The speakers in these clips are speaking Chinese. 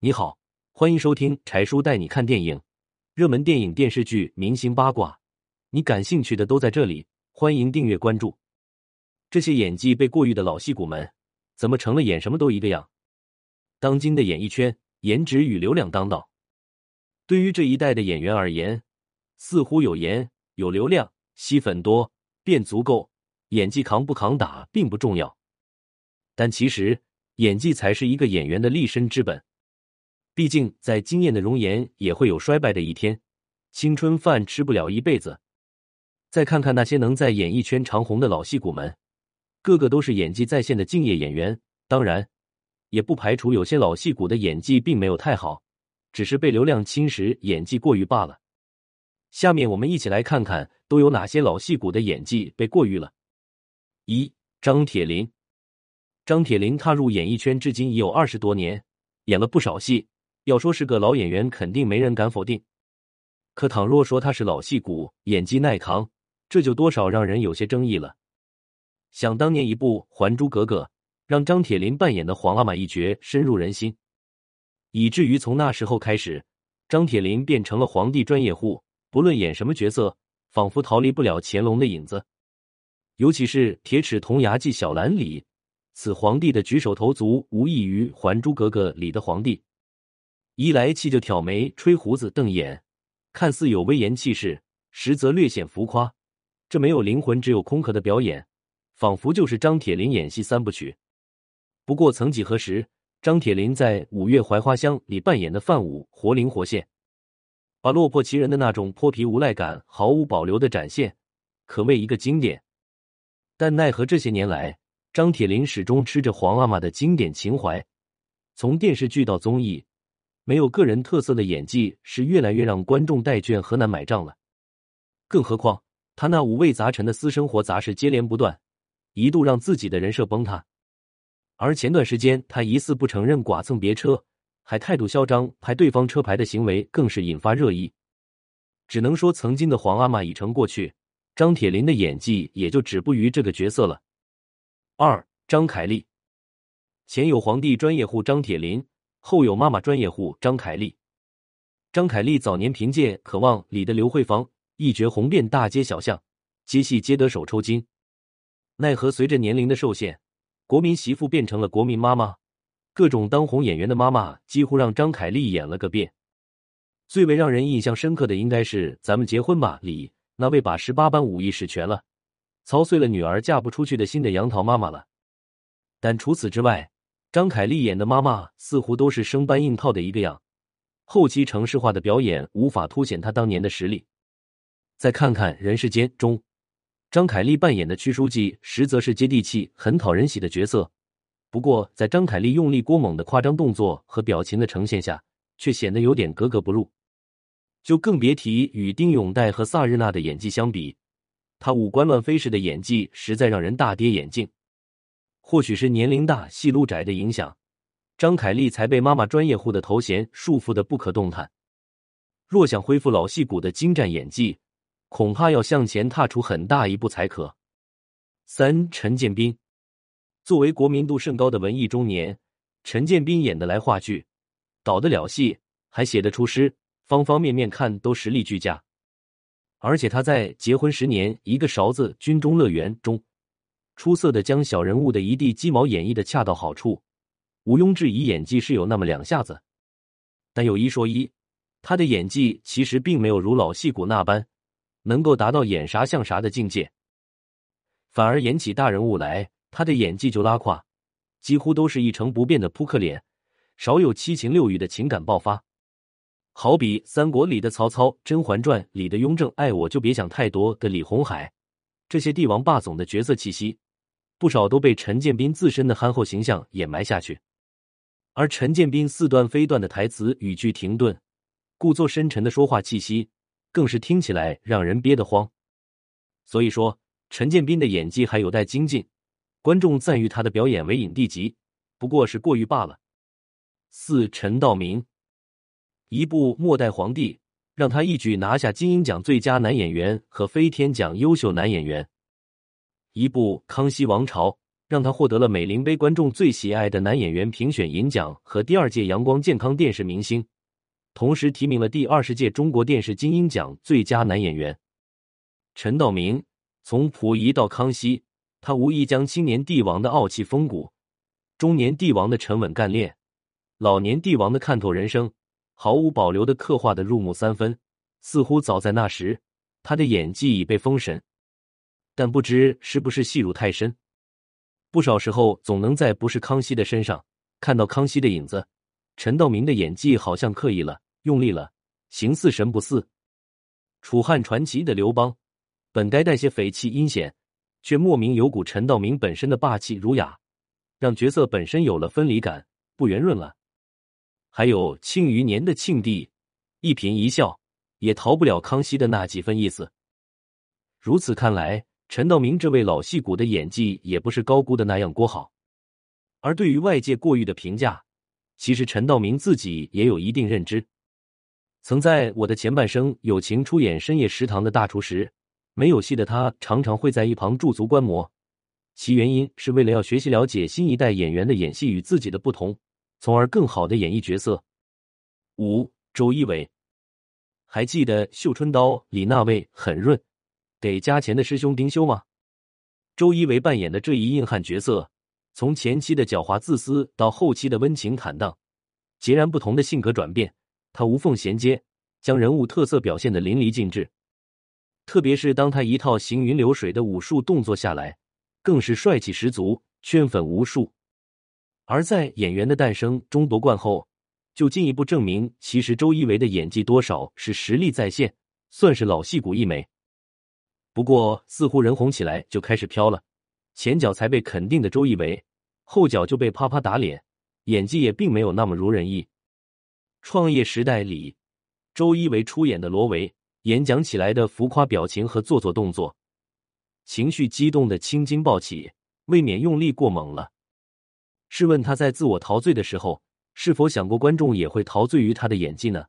你好，欢迎收听柴叔带你看电影，热门电影、电视剧、明星八卦，你感兴趣的都在这里。欢迎订阅关注。这些演技被过誉的老戏骨们，怎么成了演什么都一个样？当今的演艺圈，颜值与流量当道。对于这一代的演员而言，似乎有颜有流量，吸粉多便足够，演技扛不扛打并不重要。但其实，演技才是一个演员的立身之本。毕竟，再惊艳的容颜也会有衰败的一天，青春饭吃不了一辈子。再看看那些能在演艺圈长红的老戏骨们，个个都是演技在线的敬业演员。当然，也不排除有些老戏骨的演技并没有太好，只是被流量侵蚀，演技过誉罢了。下面我们一起来看看都有哪些老戏骨的演技被过誉了。一、张铁林。张铁林踏入演艺圈至今已有二十多年，演了不少戏，要说是个老演员，肯定没人敢否定。可倘若说他是老戏骨，演技耐扛。这就多少让人有些争议了。想当年一部《还珠格格》，让张铁林扮演的皇阿玛一角深入人心，以至于从那时候开始，张铁林变成了皇帝专业户，不论演什么角色，仿佛逃离不了乾隆的影子。尤其是《铁齿铜牙纪晓岚》里，此皇帝的举手投足无异于《还珠格格》里的皇帝，一来气就挑眉、吹胡子、瞪眼，看似有威严气势，实则略显浮夸。这没有灵魂，只有空壳的表演，仿佛就是张铁林演戏三部曲。不过，曾几何时，张铁林在《五月槐花香》里扮演的范武，活灵活现，把落魄奇人的那种泼皮无赖感毫无保留的展现，可谓一个经典。但奈何这些年来，张铁林始终吃着皇阿玛的经典情怀，从电视剧到综艺，没有个人特色的演技是越来越让观众带倦和难买账了。更何况。他那五味杂陈的私生活杂事接连不断，一度让自己的人设崩塌。而前段时间，他疑似不承认剐蹭别车，还态度嚣张拍对方车牌的行为，更是引发热议。只能说，曾经的皇阿玛已成过去，张铁林的演技也就止步于这个角色了。二，张凯丽，前有皇帝专业户张铁林，后有妈妈专业户张凯丽。张凯丽早年凭借《渴望》里的刘慧芳。一角红遍大街小巷，接戏接得手抽筋。奈何随着年龄的受限，国民媳妇变成了国民妈妈，各种当红演员的妈妈几乎让张凯丽演了个遍。最为让人印象深刻的应该是《咱们结婚吧》里那位把十八般武艺使全了，操碎了女儿嫁不出去的心的杨桃妈妈了。但除此之外，张凯丽演的妈妈似乎都是生搬硬套的一个样，后期城市化的表演无法凸显她当年的实力。再看看《人世间》中，张凯丽扮演的屈书记，实则是接地气、很讨人喜的角色。不过，在张凯丽用力过猛的夸张动作和表情的呈现下，却显得有点格格不入。就更别提与丁永岱和萨日娜的演技相比，她五官乱飞时的演技实在让人大跌眼镜。或许是年龄大、戏路窄的影响，张凯丽才被妈妈专业户的头衔束缚的不可动弹。若想恢复老戏骨的精湛演技，恐怕要向前踏出很大一步才可。三，陈建斌作为国民度甚高的文艺中年，陈建斌演得来话剧，导得了戏，还写得出诗，方方面面看都实力俱佳。而且他在《结婚十年一个勺子军中乐园》中，出色的将小人物的一地鸡毛演绎的恰到好处，毋庸置疑，演技是有那么两下子。但有一说一，他的演技其实并没有如老戏骨那般。能够达到演啥像啥的境界，反而演起大人物来，他的演技就拉胯，几乎都是一成不变的扑克脸，少有七情六欲的情感爆发。好比《三国》里的曹操，《甄嬛传》里的雍正，爱我就别想太多的李红海，这些帝王霸总的角色气息，不少都被陈建斌自身的憨厚形象掩埋下去。而陈建斌似断非断的台词，语句停顿，故作深沉的说话气息。更是听起来让人憋得慌，所以说陈建斌的演技还有待精进，观众赞誉他的表演为影帝级，不过是过誉罢了。四陈道明，一部《末代皇帝》让他一举拿下金鹰奖最佳男演员和飞天奖优秀男演员；一部《康熙王朝》让他获得了美林杯观众最喜爱的男演员评选银奖和第二届阳光健康电视明星，同时提名了第二十届中国电视金鹰奖最佳男演员。陈道明从溥仪到康熙，他无疑将青年帝王的傲气风骨、中年帝王的沉稳干练、老年帝王的看透人生，毫无保留的刻画的入木三分。似乎早在那时，他的演技已被封神。但不知是不是戏入太深，不少时候总能在不是康熙的身上看到康熙的影子。陈道明的演技好像刻意了、用力了，形似神不似。楚汉传奇的刘邦。本该带些匪气阴险，却莫名有股陈道明本身的霸气儒雅，让角色本身有了分离感，不圆润了。还有《庆余年》的庆帝，一颦一笑也逃不了康熙的那几分意思。如此看来，陈道明这位老戏骨的演技也不是高估的那样过好。而对于外界过誉的评价，其实陈道明自己也有一定认知。曾在我的前半生友情出演深夜食堂的大厨时。没有戏的他常常会在一旁驻足观摩，其原因是为了要学习了解新一代演员的演戏与自己的不同，从而更好的演绎角色。五周一围，还记得《绣春刀》里那位很润、得加钱的师兄丁修吗？周一围扮演的这一硬汉角色，从前期的狡猾自私到后期的温情坦荡，截然不同的性格转变，他无缝衔接，将人物特色表现的淋漓尽致。特别是当他一套行云流水的武术动作下来，更是帅气十足，圈粉无数。而在《演员的诞生》中夺冠后，就进一步证明，其实周一围的演技多少是实力在线，算是老戏骨一枚。不过，似乎人红起来就开始飘了，前脚才被肯定的周一围，后脚就被啪啪打脸，演技也并没有那么如人意。创业时代里，周一围出演的罗维。演讲起来的浮夸表情和做作动作，情绪激动的青筋暴起，未免用力过猛了。试问他在自我陶醉的时候，是否想过观众也会陶醉于他的演技呢？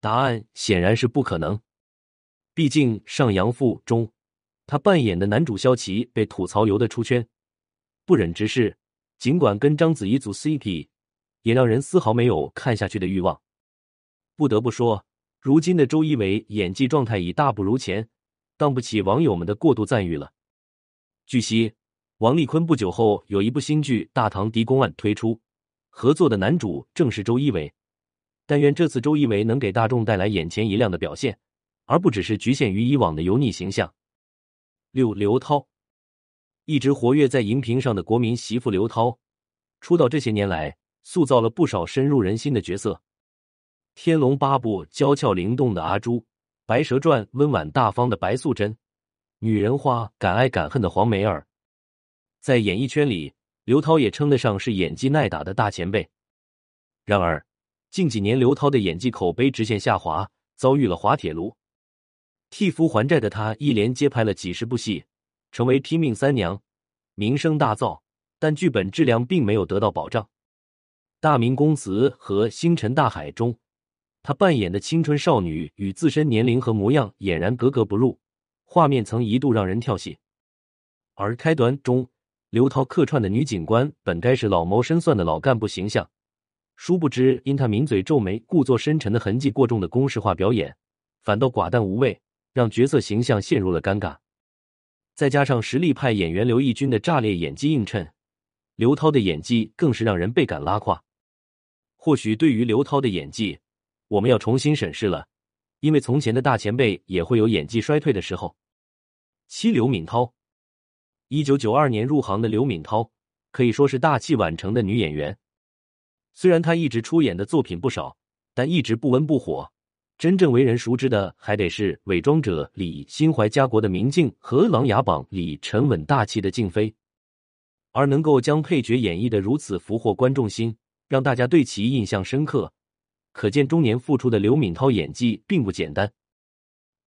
答案显然是不可能。毕竟《上阳赋》中，他扮演的男主萧齐被吐槽游得出圈，不忍直视。尽管跟章子怡组 CP，也让人丝毫没有看下去的欲望。不得不说。如今的周一围演技状态已大不如前，当不起网友们的过度赞誉了。据悉，王丽坤不久后有一部新剧《大唐狄公案》推出，合作的男主正是周一围。但愿这次周一围能给大众带来眼前一亮的表现，而不只是局限于以往的油腻形象。六刘涛，一直活跃在荧屏上的国民媳妇刘涛，出道这些年来，塑造了不少深入人心的角色。《天龙八部》娇俏灵动的阿朱，《白蛇传》温婉大方的白素贞，女人花敢爱敢恨的黄梅儿，在演艺圈里，刘涛也称得上是演技耐打的大前辈。然而，近几年刘涛的演技口碑直线下滑，遭遇了滑铁卢。替夫还债的她，一连接拍了几十部戏，成为拼命三娘，名声大噪，但剧本质量并没有得到保障。《大明宫词》和《星辰大海》中。他扮演的青春少女与自身年龄和模样俨然格格不入，画面曾一度让人跳戏。而开端中，刘涛客串的女警官本该是老谋深算的老干部形象，殊不知因他抿嘴皱眉、故作深沉的痕迹过重的公式化表演，反倒寡淡无味，让角色形象陷入了尴尬。再加上实力派演员刘奕君的炸裂演技映衬，刘涛的演技更是让人倍感拉胯。或许对于刘涛的演技，我们要重新审视了，因为从前的大前辈也会有演技衰退的时候。七刘敏涛，一九九二年入行的刘敏涛可以说是大器晚成的女演员。虽然她一直出演的作品不少，但一直不温不火。真正为人熟知的还得是《伪装者》里心怀家国的明镜和《琅琊榜》里沉稳大气的静妃。而能够将配角演绎的如此俘获观众心，让大家对其印象深刻。可见中年复出的刘敏涛演技并不简单。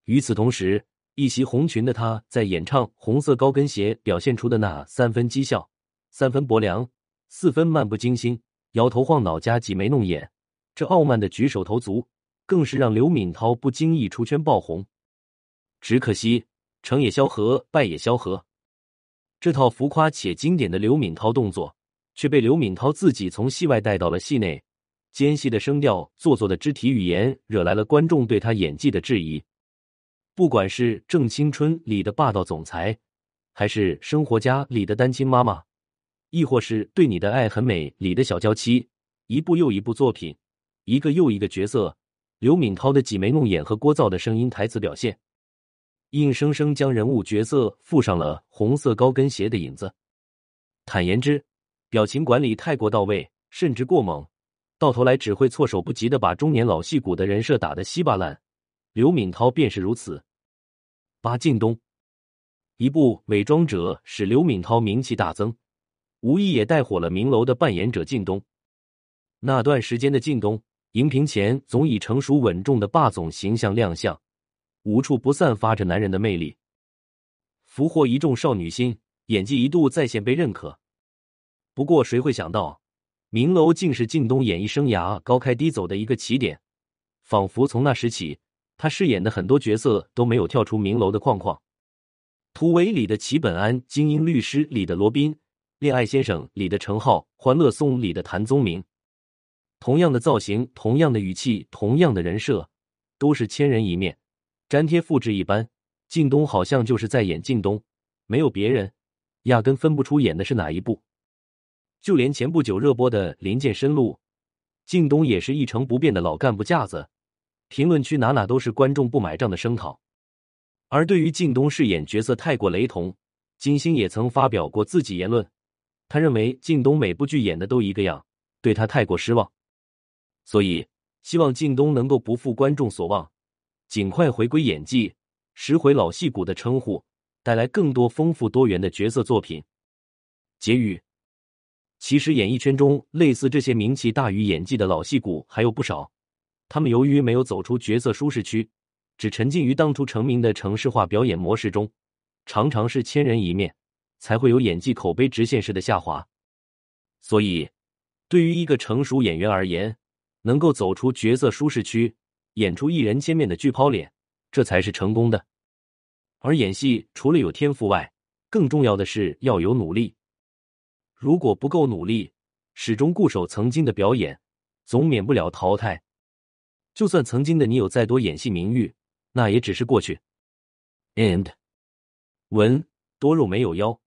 与此同时，一袭红裙的她在演唱《红色高跟鞋》表现出的那三分讥笑、三分薄凉、四分漫不经心、摇头晃脑加挤眉弄眼，这傲慢的举手投足，更是让刘敏涛不经意出圈爆红。只可惜成也萧何，败也萧何。这套浮夸且经典的刘敏涛动作，却被刘敏涛自己从戏外带到了戏内。尖细的声调、做作的肢体语言，惹来了观众对他演技的质疑。不管是《正青春》里的霸道总裁，还是《生活家》里的单亲妈妈，亦或是《对你的爱很美》里的小娇妻，一部又一部作品，一个又一个角色，刘敏涛的挤眉弄眼和聒噪的声音、台词表现，硬生生将人物角色附上了红色高跟鞋的影子。坦言之，表情管理太过到位，甚至过猛。到头来只会措手不及的把中年老戏骨的人设打得稀巴烂，刘敏涛便是如此。八靳东，一部《伪装者》使刘敏涛名气大增，无疑也带火了明楼的扮演者靳东。那段时间的靳东，荧屏前总以成熟稳重的霸总形象亮相，无处不散发着男人的魅力，俘获一众少女心，演技一度在线被认可。不过谁会想到？明楼竟是靳东演艺生涯高开低走的一个起点，仿佛从那时起，他饰演的很多角色都没有跳出明楼的框框。《突围》里的齐本安，《精英律师》里的罗宾，《恋爱先生》里的程浩，《欢乐颂》里的谭宗明，同样的造型，同样的语气，同样的人设，都是千人一面，粘贴复制一般。靳东好像就是在演靳东，没有别人，压根分不出演的是哪一部。就连前不久热播的《林剑深路》，靳东也是一成不变的老干部架子，评论区哪哪都是观众不买账的声讨。而对于靳东饰演角色太过雷同，金星也曾发表过自己言论，他认为靳东每部剧演的都一个样，对他太过失望，所以希望靳东能够不负观众所望，尽快回归演技，拾回老戏骨的称呼，带来更多丰富多元的角色作品。结语。其实，演艺圈中类似这些名气大于演技的老戏骨还有不少。他们由于没有走出角色舒适区，只沉浸于当初成名的城市化表演模式中，常常是千人一面，才会有演技口碑直线式的下滑。所以，对于一个成熟演员而言，能够走出角色舒适区，演出一人千面的巨抛脸，这才是成功的。而演戏除了有天赋外，更重要的是要有努力。如果不够努力，始终固守曾经的表演，总免不了淘汰。就算曾经的你有再多演戏名誉，那也只是过去。And，文多肉没有腰。